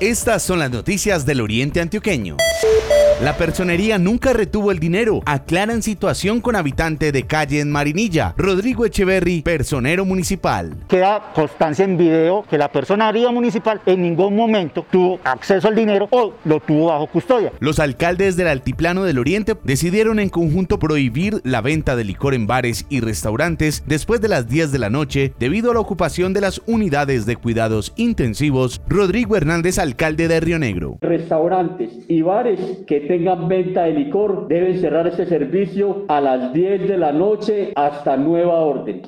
Estas son las noticias del Oriente Antioqueño. La personería nunca retuvo el dinero. Aclaran situación con habitante de calle en Marinilla. Rodrigo Echeverry, personero municipal. Queda constancia en video que la personería municipal en ningún momento tuvo acceso al dinero o lo tuvo bajo custodia. Los alcaldes del Altiplano del Oriente decidieron en conjunto prohibir la venta de licor en bares y restaurantes después de las 10 de la noche debido a la ocupación de las unidades de cuidados intensivos. Rodrigo Hernández, alcalde de Río Negro. Restaurantes y bares que tengan venta de licor deben cerrar este servicio a las 10 de la noche hasta nueva orden.